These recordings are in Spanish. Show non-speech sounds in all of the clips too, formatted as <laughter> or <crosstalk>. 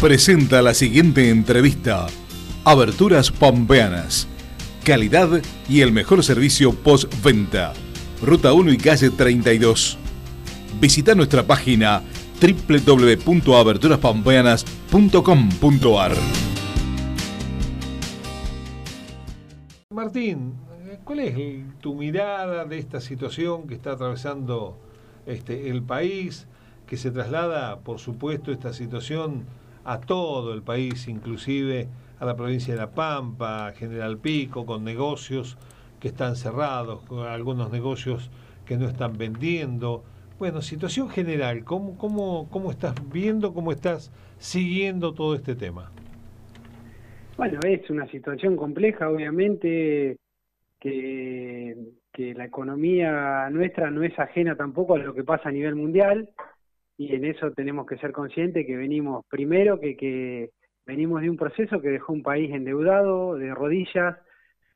presenta la siguiente entrevista. Aberturas Pampeanas. Calidad y el mejor servicio postventa. Ruta 1 y calle 32. Visita nuestra página www.aberturaspampeanas.com.ar. Martín, ¿cuál es tu mirada de esta situación que está atravesando este, el país, que se traslada, por supuesto, esta situación a todo el país, inclusive a la provincia de La Pampa, General Pico, con negocios que están cerrados, con algunos negocios que no están vendiendo. Bueno, situación general, ¿cómo, cómo, cómo estás viendo, cómo estás siguiendo todo este tema? Bueno, es una situación compleja, obviamente, que, que la economía nuestra no es ajena tampoco a lo que pasa a nivel mundial y en eso tenemos que ser conscientes que venimos primero que, que venimos de un proceso que dejó un país endeudado, de rodillas,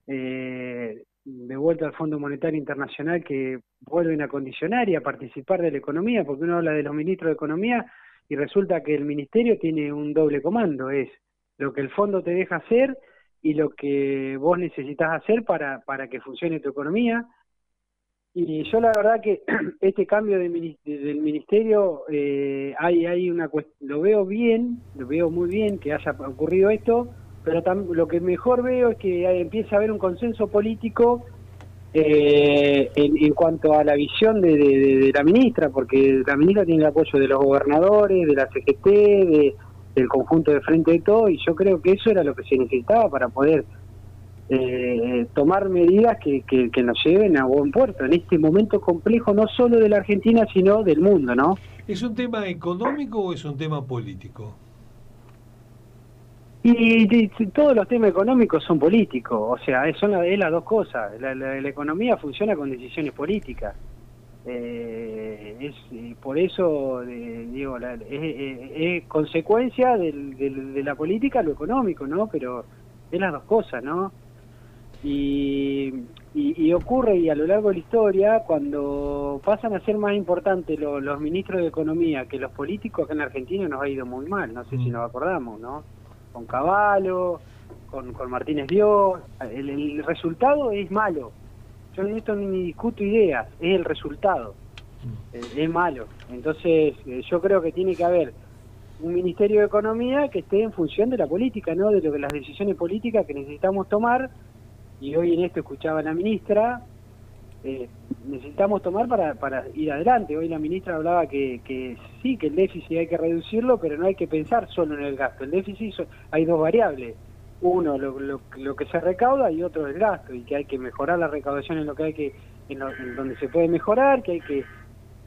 eh, de vuelta al Fondo Monetario Internacional que vuelven a condicionar y a participar de la economía, porque uno habla de los ministros de Economía y resulta que el ministerio tiene un doble comando, es lo que el fondo te deja hacer y lo que vos necesitas hacer para, para que funcione tu economía. Y yo la verdad que <clears throat> este cambio del ministerio, eh, hay, hay una lo veo bien, lo veo muy bien que haya ocurrido esto, pero lo que mejor veo es que empieza a haber un consenso político eh, en, cuanto a la visión de, la ministra, porque la ministra tiene el apoyo de los gobernadores, de la CGT, del conjunto de frente de todo, y yo creo que eso era lo que se necesitaba para poder eh, tomar medidas que, que, nos lleven a buen puerto en este momento complejo, no solo de la Argentina, sino del mundo, ¿no? ¿Es un tema económico o es un tema político? Y, todos los temas económicos son políticos, o sea, son las dos cosas. La, economía funciona con decisiones políticas. Eh, es por eso digo es, consecuencia de la política lo económico no pero es las dos cosas no y, y, ocurre, y a lo largo de la historia, cuando pasan a ser más importantes los ministros de Economía que los políticos, acá en Argentina nos ha ido muy mal, no sé si mm. nos acordamos, ¿no? Con Caballo, con, con Martínez Dios, el, resultado es malo. Yo en esto ni discuto ideas, es el resultado, mm. es, es malo. Entonces, eh, yo creo que tiene que haber un Ministerio de Economía que esté en función de la política, ¿no? De lo que las decisiones políticas que necesitamos tomar y hoy en esto escuchaba a la ministra, eh, necesitamos tomar para, para ir adelante. Hoy la ministra hablaba que, que sí, que el déficit hay que reducirlo, pero no hay que pensar solo en el gasto. El déficit hay dos variables. Uno, lo, lo, que se recauda y otro el gasto, y que hay que mejorar la recaudación en lo que hay que, en, donde se puede mejorar, que hay que,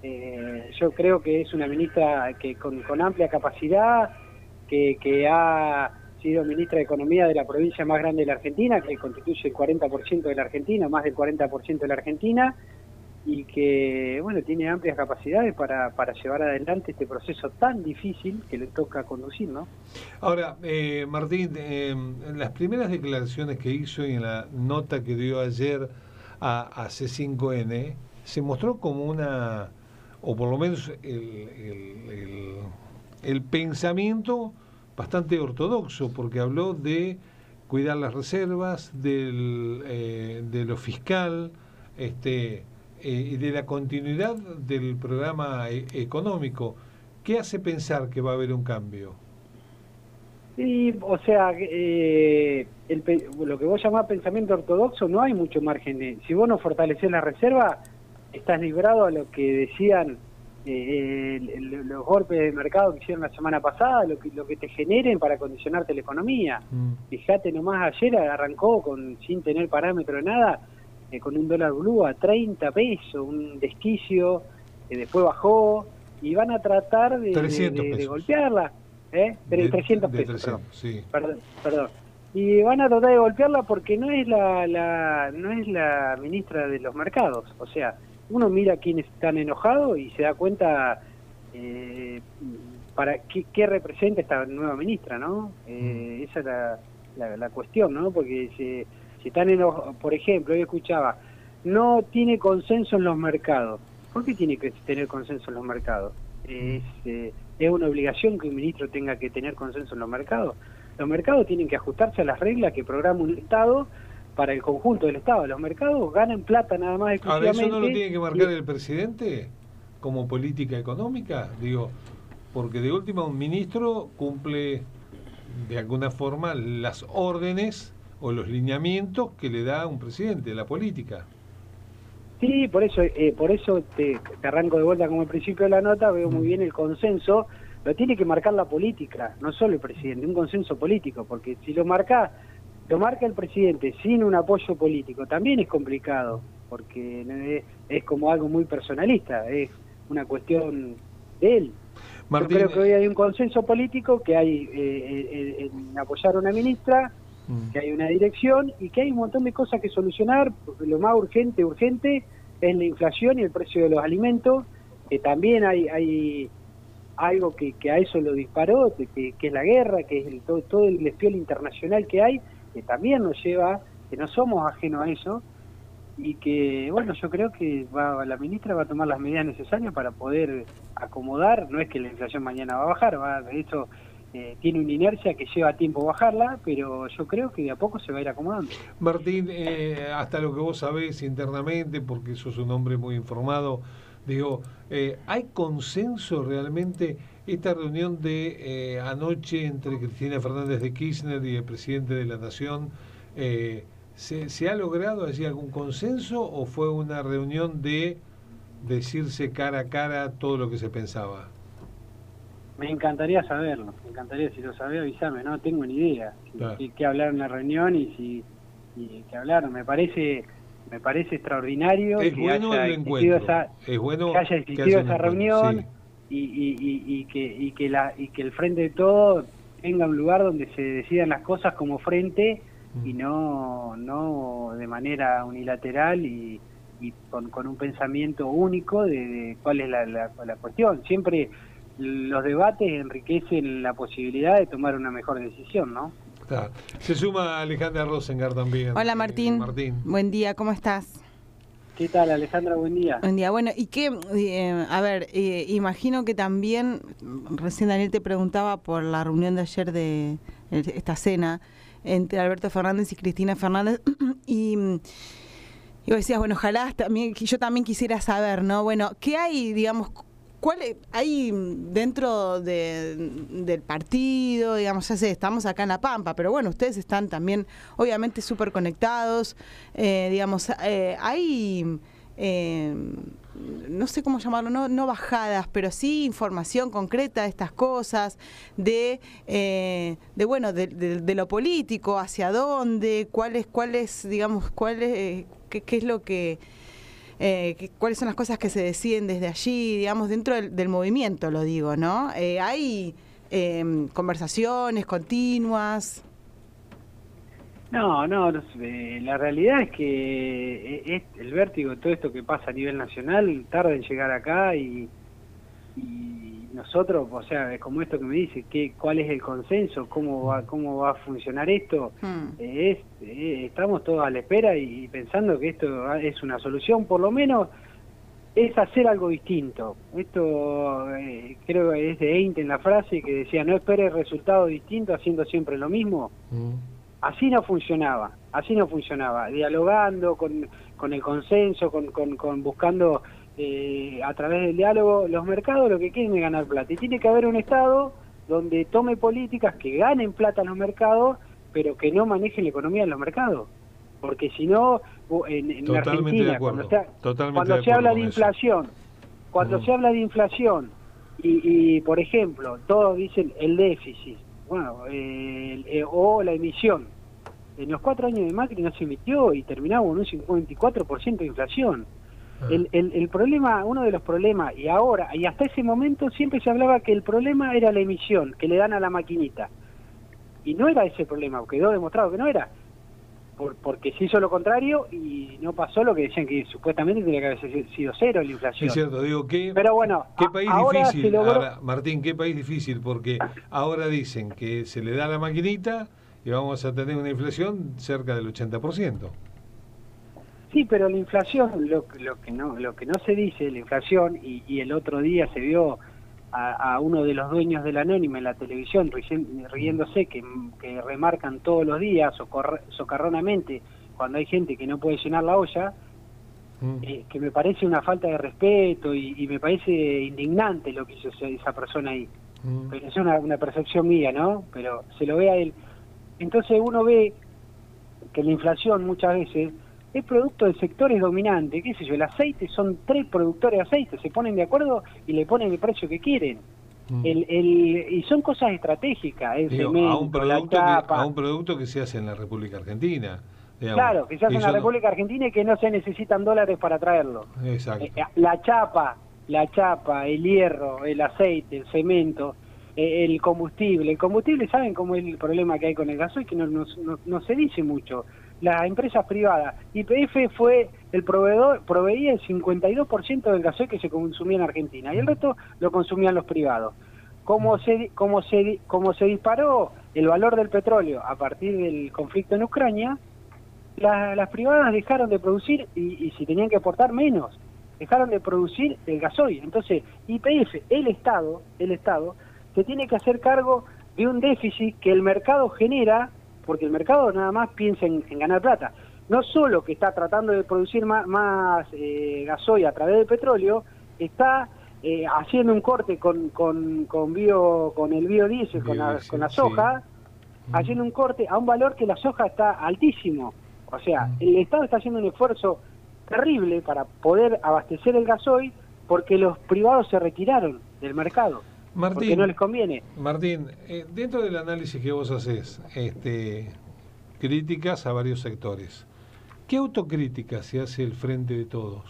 eh, yo creo que es una ministra que con, con amplia capacidad, que, que ha ministra de Economía de la provincia más grande de la Argentina, que constituye el 40% de la Argentina, más del 40% de la Argentina, y que, bueno, tiene amplias capacidades para, para llevar adelante este proceso tan difícil que le toca conducir, ¿no? Ahora, eh, Martín, eh, en las primeras declaraciones que hizo y en la nota que dio ayer a, a C5N, se mostró como una, o por lo menos el, el pensamiento bastante ortodoxo, porque habló de cuidar las reservas, del, eh, de lo fiscal, este, eh, de la continuidad del programa e, económico. ¿Qué hace pensar que va a haber un cambio? Sí, o sea, eh, lo que vos llamás pensamiento ortodoxo, no hay mucho margen. Si vos no fortaleces la reserva, estás librado a lo que decían eh, los golpes de mercado que hicieron la semana pasada, lo que, lo que te generen para condicionarte la economía. Mm. Fíjate nomás, ayer arrancó con sin tener parámetro de nada, eh, con un dólar blue a 30 pesos, un desquicio, que después bajó, y van a tratar de, golpearla. ¿eh? 300 pesos, perdón. perdón. Y van a tratar de golpearla porque no es la, la, no es la ministra de los mercados, o sea, uno mira quiénes están enojados y se da cuenta eh, para qué, representa esta nueva ministra, ¿no? Eh, esa es la, la, cuestión, ¿no? Porque si, están enojados, por ejemplo, yo escuchaba, no tiene consenso en los mercados. ¿Por qué tiene que tener consenso en los mercados? Es, eh, es una obligación que un ministro tenga que tener consenso en los mercados. Los mercados tienen que ajustarse a las reglas que programa un Estado para el conjunto del Estado. Los mercados ganan plata nada más Ahora, ¿eso no lo tiene que marcar el presidente como política económica? Digo, porque de última un ministro cumple de alguna forma las órdenes o los lineamientos que le da un presidente, la política. Sí, por eso, eh, por eso te, arranco de vuelta como el principio de la nota, veo muy mm. bien el consenso, lo tiene que marcar la política, no solo el presidente, un consenso político, porque si lo marca, lo marca el presidente sin un apoyo político, también es complicado, porque es, como algo muy personalista, es una cuestión de él. Yo creo que hoy hay un consenso político que hay eh, eh, en apoyar a una ministra, Mm. que hay una dirección y que hay un montón de cosas que solucionar. Lo más urgente, urgente es la inflación y el precio de los alimentos, que también hay, hay algo que, que a eso lo disparó, que, que es la guerra, que es el, todo, todo el despiol internacional que hay, que también nos lleva, que no somos ajenos a eso, y que, bueno, yo creo que va, la ministra va a tomar las medidas necesarias para poder acomodar, no es que la inflación mañana va a bajar, va, de eh, tiene una inercia que lleva tiempo bajarla, pero yo creo que de a poco se va a ir acomodando. Martín, eh, hasta lo que vos sabés internamente, porque sos un hombre muy informado, digo, eh, ¿hay consenso realmente? Esta reunión de anoche entre Cristina Fernández de Kirchner y el presidente de la Nación, ¿se, ¿se ha logrado allí algún consenso o fue una reunión de decirse cara a cara todo lo que se pensaba? Me encantaría saberlo, me encantaría, si lo sabés avísame, no tengo ni idea qué, hablar en la reunión y si y qué hablar, me parece me parece extraordinario es que haya existido esa, es bueno que haya existido esa reunión y, y, y, que y que la y que el frente de todo tenga un lugar donde se decidan las cosas como frente y mm. no no de manera unilateral y, con, con, un pensamiento único de, cuál es la, la, la cuestión siempre los debates enriquecen la posibilidad de tomar una mejor decisión, ¿no? Se suma Alejandra Rosengar también. Hola Martín. Buen día, ¿cómo estás? ¿Qué tal, Alejandra? Buen día. Buen día. Bueno, y qué, eh, a ver, imagino que también, recién Daniel te preguntaba por la reunión de ayer de esta cena entre Alberto Fernández y Cristina Fernández, <clears throat> y, y vos decías, bueno, ojalá también, yo también quisiera saber, ¿no? Bueno, ¿qué hay, digamos, ¿Cuál hay dentro del partido, digamos, ya sé, estamos acá en La Pampa, pero bueno, ustedes están también obviamente súper conectados, eh, digamos, eh, hay, eh, no sé cómo llamarlo, no, no bajadas, pero sí información concreta de estas cosas, de, de bueno, de, lo político, hacia dónde, cuál es, cuál es digamos, cuál es, qué es lo que eh, cuáles son las cosas que se deciden desde allí, digamos, dentro del, movimiento, lo digo, ¿no? Eh, hay em, conversaciones continuas. No, no, eh, la realidad es que es el vértigo, todo esto que pasa a nivel nacional, tarda en llegar acá y nosotros, o sea, como esto que me dice, ¿qué, ¿cuál es el consenso? ¿Cómo va, cómo va a funcionar esto? Hmm. es, eh, estamos todos a la espera y, pensando que esto es una solución, por lo menos es hacer algo distinto. Esto eh, creo que es de en la frase que decía, no espere resultado distinto haciendo siempre lo mismo. Hmm. Así no funcionaba, así no funcionaba, dialogando con, con el consenso, con, con, con buscando eh, a través del diálogo, los mercados lo que quieren es ganar plata. Y tiene que haber un Estado donde tome políticas que ganen plata en los mercados, pero que no manejen la economía en los mercados. Porque si no, en, Argentina, cuando, se habla de inflación, cuando se habla de inflación, y, por ejemplo, todos dicen el déficit, bueno, eh, o la emisión. En los cuatro años de Macri no se emitió y terminamos con un 54% de inflación. Ah. El, el, problema, uno de los problemas, y ahora, y hasta ese momento siempre se hablaba que el problema era la emisión que le dan a la maquinita. Y no era ese problema, quedó demostrado que no era. Por, porque se hizo lo contrario y no pasó lo que decían que supuestamente tenía que haber sido cero la inflación. Es cierto, digo, ¿qué, Pero bueno, ¿qué país difícil? Martín, ¿qué país difícil? Porque ahora dicen que se le da la maquinita y vamos a tener una inflación cerca del 80%. Sí, pero la inflación, lo, lo, que no lo que no se dice, la inflación, y, y el otro día se vio a, uno de los dueños de la Anónima en la televisión riéndose, que, que remarcan todos los días socarronamente cuando hay gente que no puede llenar la olla, mm. eh, que me parece una falta de respeto y, me parece indignante lo que hizo esa persona ahí. Mm. Pero es una, una percepción mía, ¿no? Pero se lo ve a él. Entonces uno ve que la inflación muchas veces es producto de sectores dominantes, qué sé yo, el aceite son tres productores de aceite, se ponen de acuerdo y le ponen el precio que quieren. Mm. El, el, y son cosas estratégicas, el cemento, a, un producto que, a un producto que se hace en la República Argentina. Claro, que se hace en la República Argentina y que no se necesitan dólares para traerlo. Exacto. Eh, la chapa, la chapa, el hierro, el aceite, el cemento, eh, el combustible. El combustible, ¿saben cómo es el problema que hay con el gasoil? Que no, no, no se dice mucho las empresas privadas. YPF fue el proveedor, proveía el 52% del gasoil que se consumía en Argentina y el resto lo consumían los privados. Como se, como se, como se disparó el valor del petróleo a partir del conflicto en Ucrania, las privadas dejaron de producir y, si tenían que aportar menos, dejaron de producir el gasoil. Entonces, YPF, el Estado, el Estado, se tiene que hacer cargo de un déficit que el mercado genera porque el mercado nada más piensa en, ganar plata. No solo que está tratando de producir más, eh, gasoil a través del petróleo, está eh, haciendo un corte con, con, con, bio, con el biodiesel, con la, con la soja, haciendo un corte a un valor que la soja está altísimo. O sea, el Estado está haciendo un esfuerzo terrible para poder abastecer el gasoil porque los privados se retiraron del mercado. Martín, no les conviene. Martín, eh, dentro del análisis que vos haces, este, críticas a varios sectores, ¿qué autocrítica se hace el frente de todos?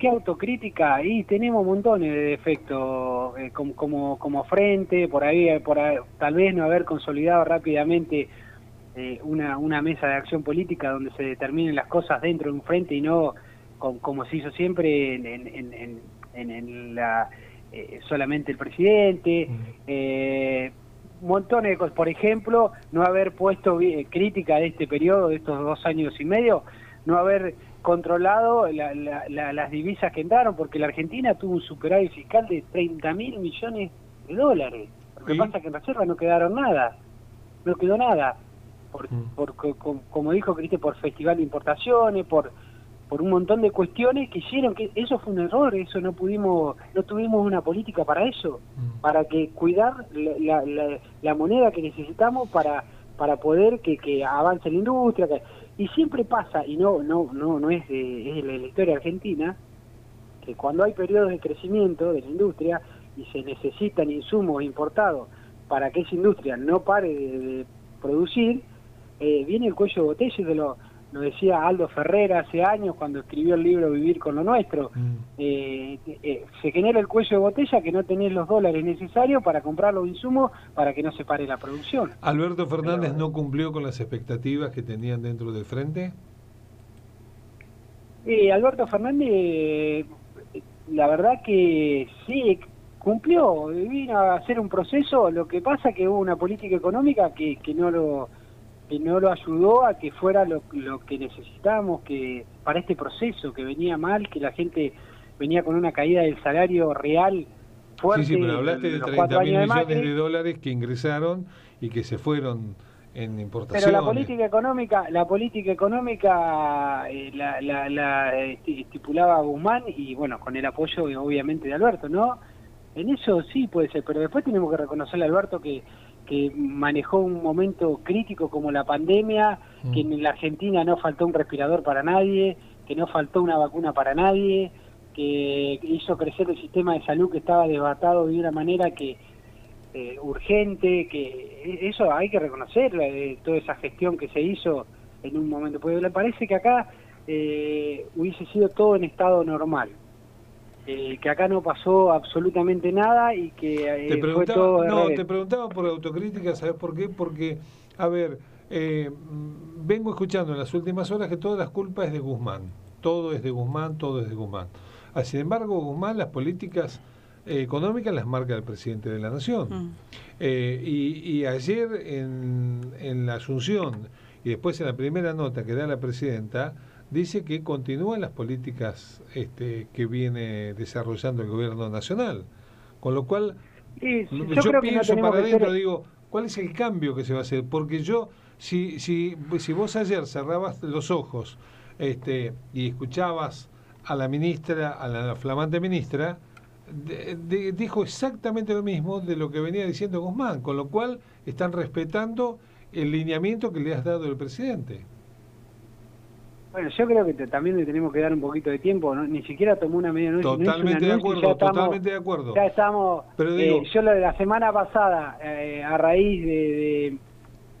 ¿Qué autocrítica? Y tenemos montones de defectos eh, como, como, frente, por ahí, por tal vez no haber consolidado rápidamente eh, una, una mesa de acción política donde se determinen las cosas dentro de un frente y no como se hizo siempre en en, la, eh, solamente el presidente, eh, montones de cosas. Por ejemplo, no haber puesto crítica de este periodo, de estos dos años y medio, no haber controlado las divisas que entraron, porque la Argentina tuvo un superávit fiscal de 30 mil millones de dólares. Lo que pasa es que en reserva no quedaron nada, no quedó nada. Por, por, como dijo Cristian, por festival de importaciones, por por un montón de cuestiones que hicieron que eso fue un error, eso no pudimos, no tuvimos una política para eso, mm. para que cuidar la, la, moneda que necesitamos para para poder que, que avance la industria y siempre pasa y no no no no es de, es la, historia argentina que cuando hay periodos de crecimiento de la industria y se necesitan insumos importados para que esa industria no pare de, producir eh, viene el cuello de botella de los lo decía Aldo Ferrera hace años cuando escribió el libro Vivir con lo Nuestro, mm. eh, eh, se genera el cuello de botella que no tenés los dólares necesarios para comprar los insumos para que no se pare la producción. ¿Alberto Fernández no cumplió con las expectativas que tenían dentro del frente? Eh, Alberto Fernández, la verdad que sí, cumplió, vino a hacer un proceso, lo que pasa que hubo una política económica que, que no lo que no lo ayudó a que fuera lo, lo que necesitábamos que para este proceso que venía mal, que la gente venía con una caída del salario real fuerte. Sí, sí, pero hablaste de 30 mil millones de, dólares que ingresaron y que se fueron en importaciones. Pero la política económica, la política económica eh, la, la, la, estipulaba Guzmán y bueno, con el apoyo obviamente de Alberto, ¿no? En eso sí puede ser, pero después tenemos que reconocerle a Alberto que que manejó un momento crítico como la pandemia, mm. que en la Argentina no faltó un respirador para nadie, que no faltó una vacuna para nadie, que hizo crecer el sistema de salud que estaba desbatado de una manera que eh, urgente, que e, eso hay que reconocer, eh, toda esa gestión que se hizo en un momento, porque le parece que acá eh, hubiese sido todo en estado normal. Eh, que acá no pasó absolutamente nada y que eh, fue todo No, te preguntaba por autocrítica, ¿sabes por qué? Porque, a ver, eh, vengo escuchando en las últimas horas que todas las culpas es de Guzmán. Todo es de Guzmán, todo es de Guzmán. Ah, sin embargo, Guzmán las políticas económicas las marca el presidente de la Nación. Mm. y, y, ayer en, en la Asunción y después en la primera nota que da la presidenta, dice que continúan las políticas este, que viene desarrollando el gobierno nacional. Con lo cual, yo, pienso para adentro, digo, ¿cuál es el cambio que se va a hacer? Porque yo, si, si, si vos ayer cerrabas los ojos este, y escuchabas a la ministra, a la flamante ministra, dijo exactamente lo mismo de lo que venía diciendo Guzmán, con lo cual están respetando el lineamiento que le has dado el presidente. Bueno, yo creo que también le tenemos que dar un poquito de tiempo, ni siquiera tomó una medida. Totalmente de acuerdo, totalmente de acuerdo. Ya estamos, Pero eh, yo lo de la semana pasada, eh, a raíz de,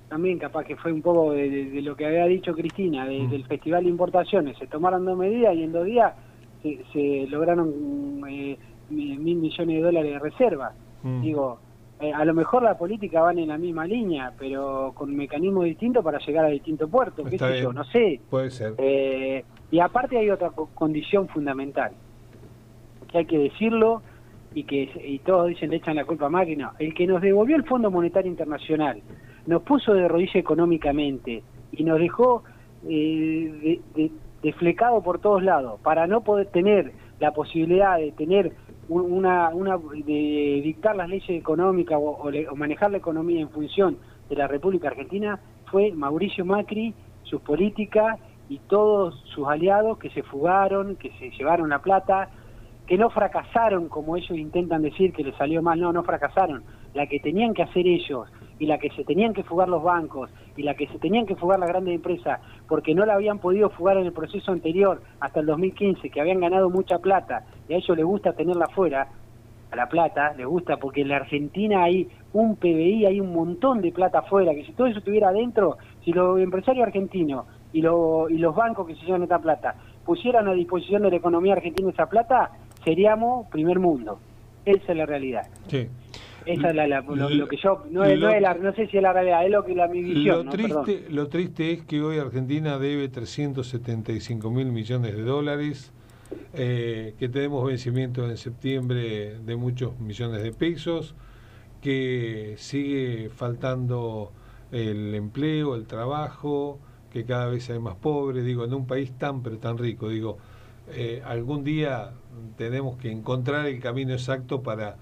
también capaz que fue un poco de, lo que había dicho Cristina, mm. del Festival de Importaciones, se tomaron dos medidas y en dos días se, lograron eh, mil millones de dólares de reserva. Mm. Digo, eh, a lo mejor la política van en la misma línea, pero con mecanismos distintos para llegar a distintos puertos, qué sé yo, no sé. Puede ser. Eh, y aparte hay otra condición fundamental, que hay que decirlo y que y todos dicen le echan la culpa a máquina. El que nos devolvió el Fondo Monetario Internacional, nos puso de rodilla económicamente y nos dejó eh, desflecado por todos lados para no poder tener la posibilidad de tener una, una de dictar las leyes económicas o, manejar la economía en función de la República Argentina fue Mauricio Macri, sus políticas y todos sus aliados que se fugaron, que se llevaron la plata, que no fracasaron como ellos intentan decir que les salió mal, no, no fracasaron. La que tenían que hacer ellos y la que se tenían que fugar los bancos y la que se tenían que fugar las grandes empresas porque no la habían podido fugar en el proceso anterior hasta el 2015, que habían ganado mucha plata y a ellos les gusta tenerla fuera, a la plata, les gusta porque en la Argentina hay un PBI, hay un montón de plata afuera, que si todo eso estuviera adentro, si los empresarios argentinos y, y los bancos que se llevan esta plata pusieran a disposición de la economía argentina esa plata, seríamos primer mundo. Esa es la realidad. Sí. Esa es la, lo, que yo, no, es, no, sé si es la realidad, es lo que la mi visión. Lo, triste, lo triste es que hoy Argentina debe 375 mil millones de dólares, eh, que tenemos vencimiento en septiembre de muchos millones de pesos, que sigue faltando el empleo, el trabajo, que cada vez hay más pobres, digo, en un país tan pero tan rico, digo, eh, algún día tenemos que encontrar el camino exacto para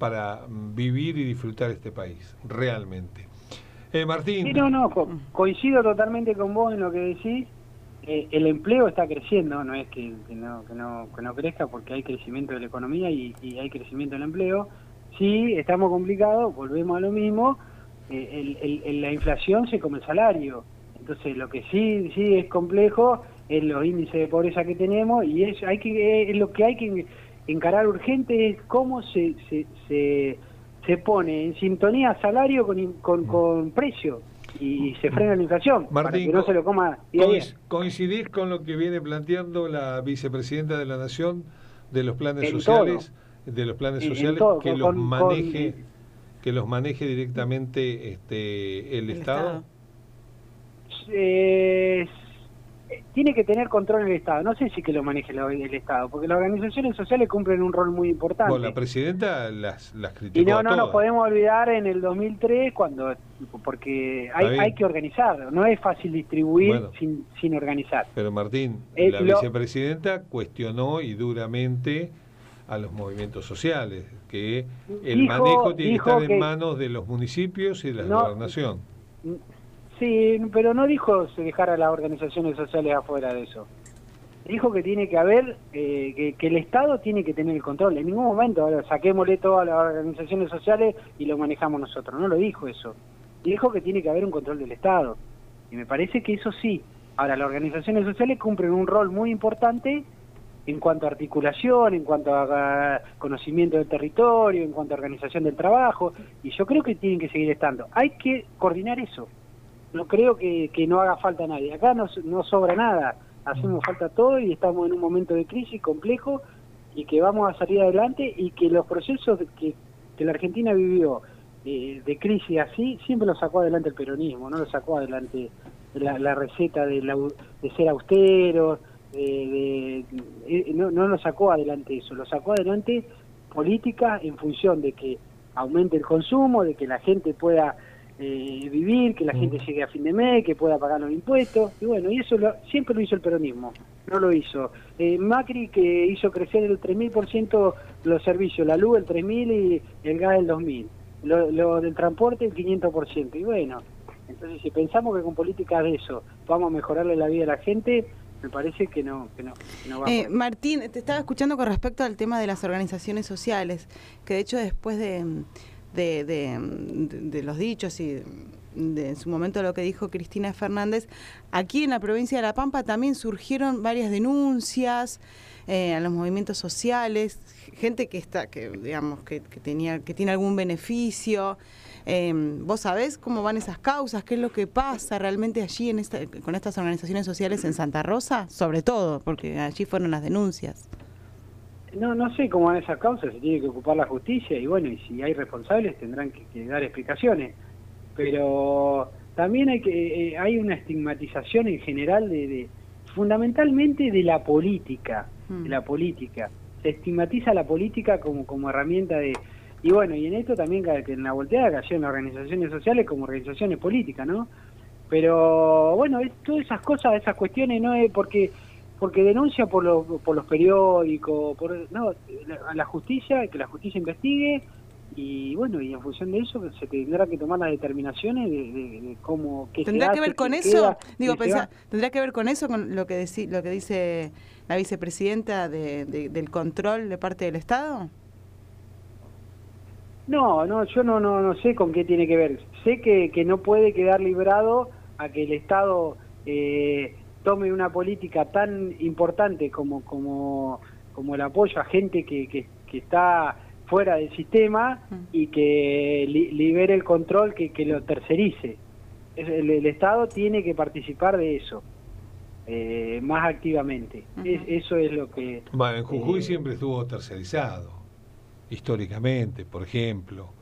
para vivir y disfrutar este país, realmente. Eh, Martín. Sí, no, no, coincido totalmente con vos en lo que decís. Eh, el empleo está creciendo, no es que, no, que, no, que no crezca porque hay crecimiento de la economía y, hay crecimiento del empleo. Sí, estamos complicados, volvemos a lo mismo. Eh, la inflación se come el salario. Entonces, lo que sí sí es complejo es los índices de pobreza que tenemos y es, hay que, es lo que hay que encarar urgente es cómo se, se, se, pone en sintonía salario con, con, con precio y se frena la inflación para que no se lo coma coincidir con lo que viene planteando la vicepresidenta de la nación de los planes sociales de los planes sociales que los maneje que los maneje directamente este el, estado, Eh, tiene que tener control el Estado. No sé si que lo maneje el Estado, porque las organizaciones sociales cumplen un rol muy importante. Bueno, la presidenta las, las criticó. Y no, no nos podemos olvidar en el 2003, cuando porque hay, hay que organizar, no es fácil distribuir sin, sin organizar. Pero Martín, la vicepresidenta cuestionó y duramente a los movimientos sociales, que el manejo tiene que estar en manos de los municipios y de la gobernación. Sí, pero no dijo se dejara a las organizaciones sociales afuera de eso. Dijo que tiene que haber, eh, que, el Estado tiene que tener el control. En ningún momento, ahora saquémosle todas las organizaciones sociales y lo manejamos nosotros. No lo dijo eso. Dijo que tiene que haber un control del Estado. Y me parece que eso sí. Ahora, las organizaciones sociales cumplen un rol muy importante en cuanto a articulación, en cuanto a conocimiento del territorio, en cuanto a organización del trabajo, y yo creo que tienen que seguir estando. Hay que coordinar eso no creo que, no haga falta nadie. Acá no, no sobra nada, hacemos falta todo y estamos en un momento de crisis complejo y que vamos a salir adelante y que los procesos que, que la Argentina vivió eh, de crisis así, siempre lo sacó adelante el peronismo, no lo sacó adelante la, receta de, de ser austero, de, eh, no, no lo sacó adelante eso, lo sacó adelante política en función de que aumente el consumo, de que la gente pueda eh, vivir, que la gente Mm. llegue a fin de mes, que pueda pagar los impuestos. Y bueno, y eso lo- siempre lo hizo el peronismo, no lo hizo. Eh, Macri que hizo crecer el 3.000% los servicios, la luz el 3.000 y el gas el 2.000. Lo, lo del transporte el 500%. Y bueno, entonces si pensamos que con políticas de eso vamos a mejorarle la vida a la gente, me parece que no, que no, que no Eh, Martín, te estaba escuchando con respecto al tema de las organizaciones sociales, que de hecho después de, de, de- de los dichos y de, en su momento lo que dijo Cristina Fernández, aquí en la provincia de La Pampa también surgieron varias denuncias eh, a los movimientos sociales, gente que está, que digamos, que, que tenía, que tiene algún beneficio. Eh, ¿Vos sabés cómo van esas causas? ¿Qué es lo que pasa realmente allí en esta, con estas organizaciones sociales en Santa Rosa? Sobre todo, porque allí fueron las denuncias. No, no sé cómo van esas causas, se tiene que ocupar la justicia y bueno, y si hay responsables tendrán que, que dar explicaciones. Pero también hay que eh, hay una estigmatización en general de, de- fundamentalmente de la política, Mm. de la política. Se estigmatiza la política como como herramienta de y bueno, y en esto también que que en la volteada cayeron las organizaciones sociales como organizaciones políticas, ¿no? Pero bueno, es- todas esas cosas, esas cuestiones no es porque porque denuncia por los por los periódicos, por no, a la justicia, que la justicia investigue y bueno, y en función de eso se tendrá que tomar las determinaciones de, de- de cómo qué se ¿Tendrá que hace, ver con eso? queda, Digo, se pensá-. ¿tendrá que ver con eso, con lo que, deci- lo que dice la vicepresidenta de- de- del control de parte del Estado? No, no, yo no, no, no sé con qué tiene que ver. Sé que, que no puede quedar librado a que el Estado eh, tome una política tan importante como, como, como el apoyo a gente que, que, que está fuera del sistema Mm. y que li- libere el control, que, que lo tercerice. Es- El, el Estado tiene que participar de eso eh, más activamente. Es- eso es lo que... Bueno, en Jujuy Eh, siempre estuvo tercerizado, históricamente, por ejemplo,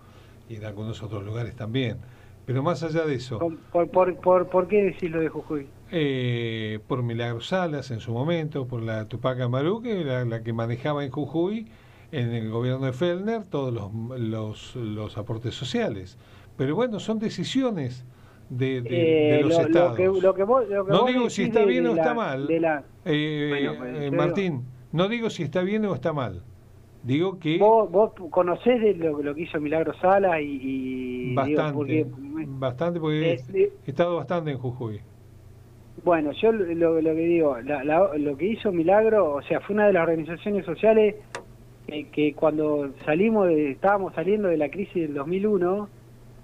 y en algunos otros lugares también. Pero más allá de eso, ¿Por, por, por, por, por qué decís lo de Jujuy? Eh, por Milagro Salas en su momento, por la Tupac Amaru, que era la que manejaba en Jujuy, en el gobierno de Fellner, todos los, los, los aportes sociales. Pero bueno, son decisiones de, de- de Eh, los lo, lo estados. que, lo que vos, lo que No digo si está de- bien de o la- está mal. de la- Eh, Bueno, pues, eh, Martín, no digo si está bien o está mal. Digo que vos, vos conocés de lo, lo que hizo Milagro Sala y, y digo, bastante, porque, bastante, porque eh, he estado bastante en Jujuy. Bueno, yo lo, que digo, la- la- lo que hizo Milagro, o sea, fue una de las organizaciones sociales que, que cuando salimos, de, estábamos saliendo de la crisis del 2001,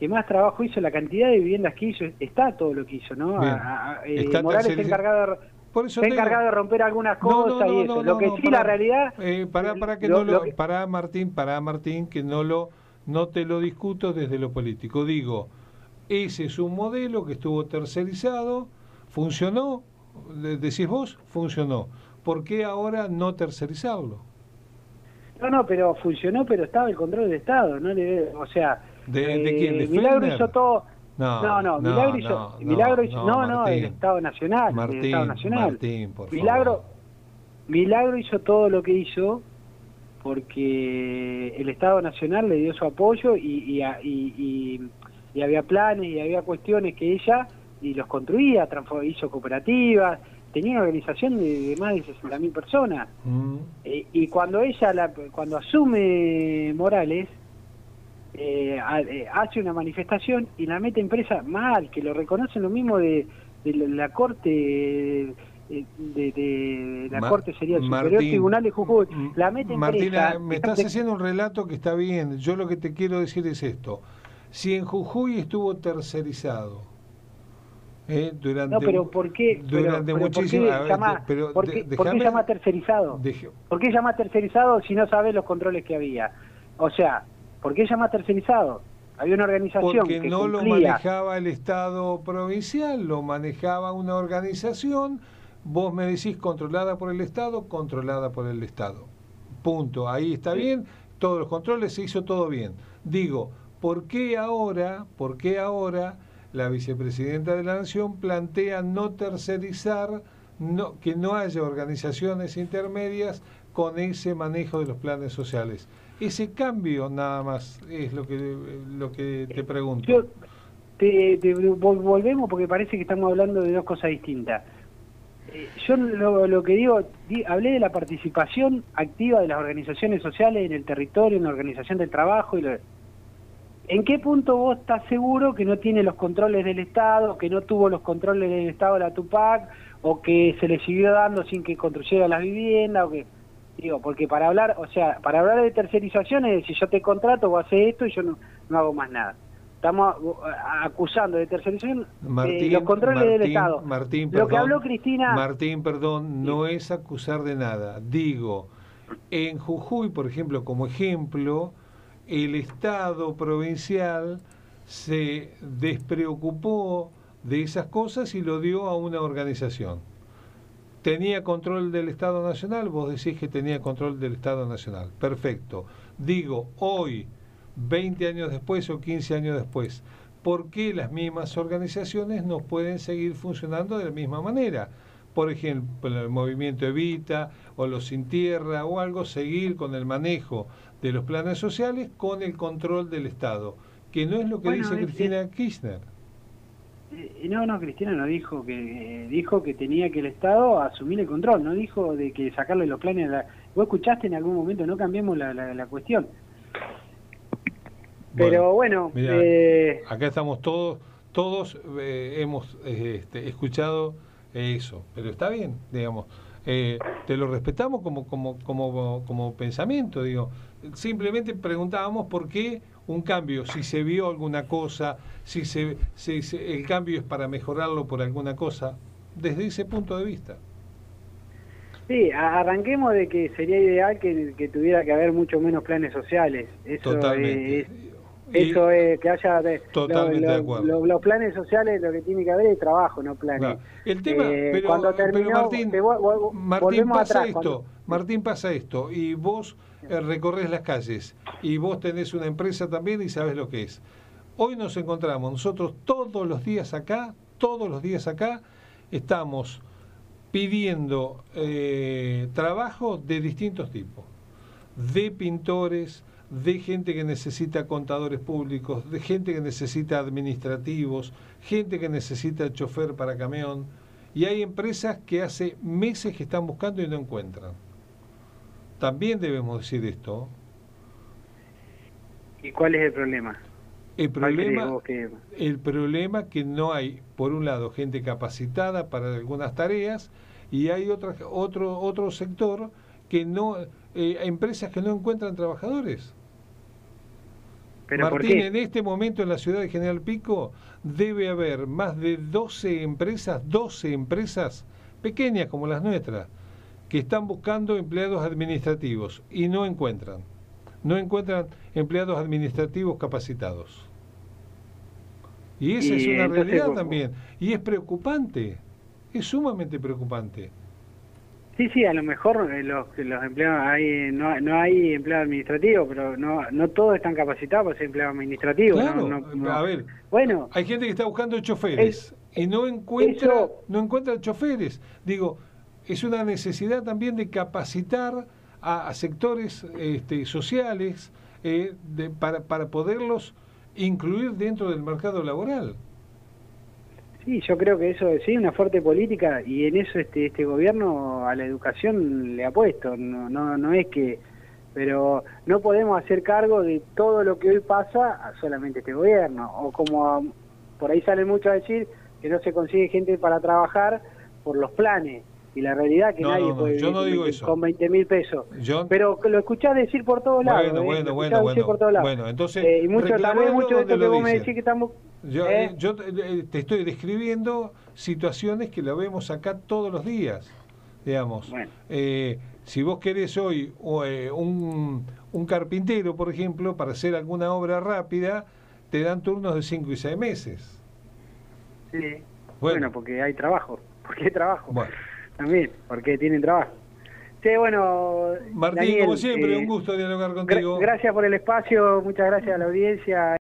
que más trabajo hizo, la cantidad de viviendas que hizo, está todo lo que hizo, ¿no? A- a- eh, Está Morales está encargado de, digo- encargado de romper algunas No, no, cosas no, y eso. lo que sí, la realidad... Eh, pará, pará que lo- no lo, lo pará, Martín, pará, Martín, que no lo, no te lo discuto desde lo político. Digo, ese es un modelo que estuvo tercerizado, funcionó, de- decís vos, funcionó. ¿Por qué ahora no tercerizarlo? No, no, pero funcionó, pero estaba el control del Estado, no le, o sea, ¿De, de quién? ¿De Milagro hizo todo, No, no, no, no, Milagro hizo, no, Milagro no, hizo, no, no, Martín. el Estado Nacional, el Estado Nacional. Martín, por Milagro, favor. Milagro hizo todo lo que hizo porque el Estado Nacional le dio su apoyo y, y- y- y había planes y había cuestiones que ella y los construía, hizo cooperativas, tenía una organización de, de más de 60.000 personas. Mm. Eh, y cuando ella, la, cuando asume Morales, eh, eh, hace una manifestación y la mete en presa mal, que lo reconocen lo mismo de, de la, Corte, eh, de, de la Corte sería el Superior Martín, Tribunal de Jujuy, M- la Martina, presa. me estás haciendo un relato que está bien. Yo lo que te quiero decir es esto. Si en Jujuy estuvo tercerizado eh, durante No, pero ¿por qué? Durante pero ¿por qué muchísimo ver, llama- pero por qué- por qué déjame- llama tercerizado? deje- ¿Por qué llama tercerizado si no sabes los controles que había? O sea, ¿por qué llama tercerizado? Había una organización porque que no lo manejaba el Estado provincial, lo manejaba una organización, vos me decís controlada por el Estado, controlada por el Estado. Punto. Ahí está Sí. bien, todos los controles se hizo todo bien. Digo, ¿por qué ahora, por qué ahora la vicepresidenta de la Nación plantea no tercerizar, no, que no haya organizaciones intermedias con ese manejo de los planes sociales? Ese cambio nada más es lo que lo te pregunto. Yo volvemos porque parece que estamos hablando de dos cosas distintas. Eh, yo lo, que digo, hablé de la participación activa de las organizaciones sociales en el territorio, en la organización del trabajo. y ¿En qué punto vos estás seguro que no tiene los controles del Estado, que no tuvo los controles del Estado de la Tupac, o que se le siguió dando sin que construyera las viviendas, o que digo, porque para hablar, o sea, para hablar de tercerización es decir, yo te contrato, vos haces esto y yo no, no hago más nada estamos uh, acusando de tercerización eh, los controles del Estado. Martín, perdón, Lo que habló Cristina... Martín, perdón, no es acusar de nada. Digo, en Jujuy, por ejemplo, como ejemplo, el Estado provincial se despreocupó de esas cosas y lo dio a una organización. ¿Tenía control del Estado Nacional? Vos decís que tenía control del Estado Nacional. Perfecto. Digo, hoy 20 años después o 15 años después. ¿Por qué las mismas organizaciones no pueden seguir funcionando de la misma manera? Por ejemplo, el movimiento Evita o los Sin Tierra o algo, seguir con el manejo de los planes sociales con el control del Estado, que no es lo que dice Cristina Kirchner. Eh, no, no, Cristina no dijo que dijo que tenía que el Estado asumir el control, no dijo de que sacarle los planes. La, vos escuchaste en algún momento, no cambiemos la, la cuestión. Pero bueno, eh, acá estamos todos, todos eh, hemos este, escuchado eso, pero está bien, digamos. Eh, te lo respetamos como, como, como, como pensamiento, digo. Simplemente preguntábamos por qué un cambio, si se vio alguna cosa, si, se, si el cambio es para mejorarlo por alguna cosa, desde ese punto de vista. Sí, arranquemos de que sería ideal que, tuviera que haber mucho menos planes sociales. Eso Totalmente. Eso es, que haya... Totalmente de acuerdo. los planes sociales lo que tiene que haber es trabajo, no planes. El tema, eh, pero, cuando terminó, Martín, Martín pasa esto, Martín pasa esto, y vos eh, recorres las calles, y vos tenés una empresa también y sabes lo que es. Hoy nos encontramos, nosotros todos los días acá, todos los días acá, estamos pidiendo eh, trabajo de distintos tipos, de pintores, de gente que necesita contadores públicos, de gente que necesita administrativos, gente que necesita chofer para camión. Y hay empresas que hace meses que están buscando y no encuentran. También debemos decir esto. ¿Y cuál es el problema? El problema, que... el problema que no hay, por un lado, gente capacitada para algunas tareas y hay otra, otro, otro sector que no, eh, empresas que no encuentran trabajadores. Martín, en este momento en la ciudad de General Pico debe haber más de 12 empresas, 12 empresas pequeñas como las nuestras, que están buscando empleados administrativos y no encuentran. No encuentran empleados administrativos capacitados. Y esa es una realidad también. Y es preocupante, es sumamente preocupante. Sí, sí, a lo mejor eh, los, los empleados hay no, no hay empleado administrativo, pero no no todos están capacitados para ser empleado administrativo. a ver, bueno, hay gente que está buscando choferes y no encuentra no encuentra choferes. Digo, es una necesidad también de capacitar a, sectores este, sociales eh, para, para poderlos incluir dentro del mercado laboral. Sí, yo creo que eso sí, una fuerte política y en eso este este gobierno a la educación le ha puesto, no no no es que pero no podemos hacer cargo de todo lo que hoy pasa a solamente este gobierno. O como por ahí sale mucho a decir que no se consigue gente para trabajar por los planes y la realidad es que nadie puede vivir con 20 mil pesos. Pero lo escuchás decir por todos lados. Bueno, ¿eh? bueno, bueno, por todos lados. bueno. Entonces, eh, y mucho, también mucho de esto que vos me decís que estamos... Yo, ¿eh? yo te estoy describiendo situaciones que la vemos acá todos los días, digamos. si vos querés hoy un, un carpintero, por ejemplo, para hacer alguna obra rápida, te dan turnos de 5 y 6 meses. Sí. Bueno. porque hay trabajo. <laughs> Porque hay trabajo. Bueno también, porque tienen trabajo. Sí, bueno. Martín, como siempre, un eh, gusto dialogar contigo. gracias por el espacio, muchas gracias a la audiencia.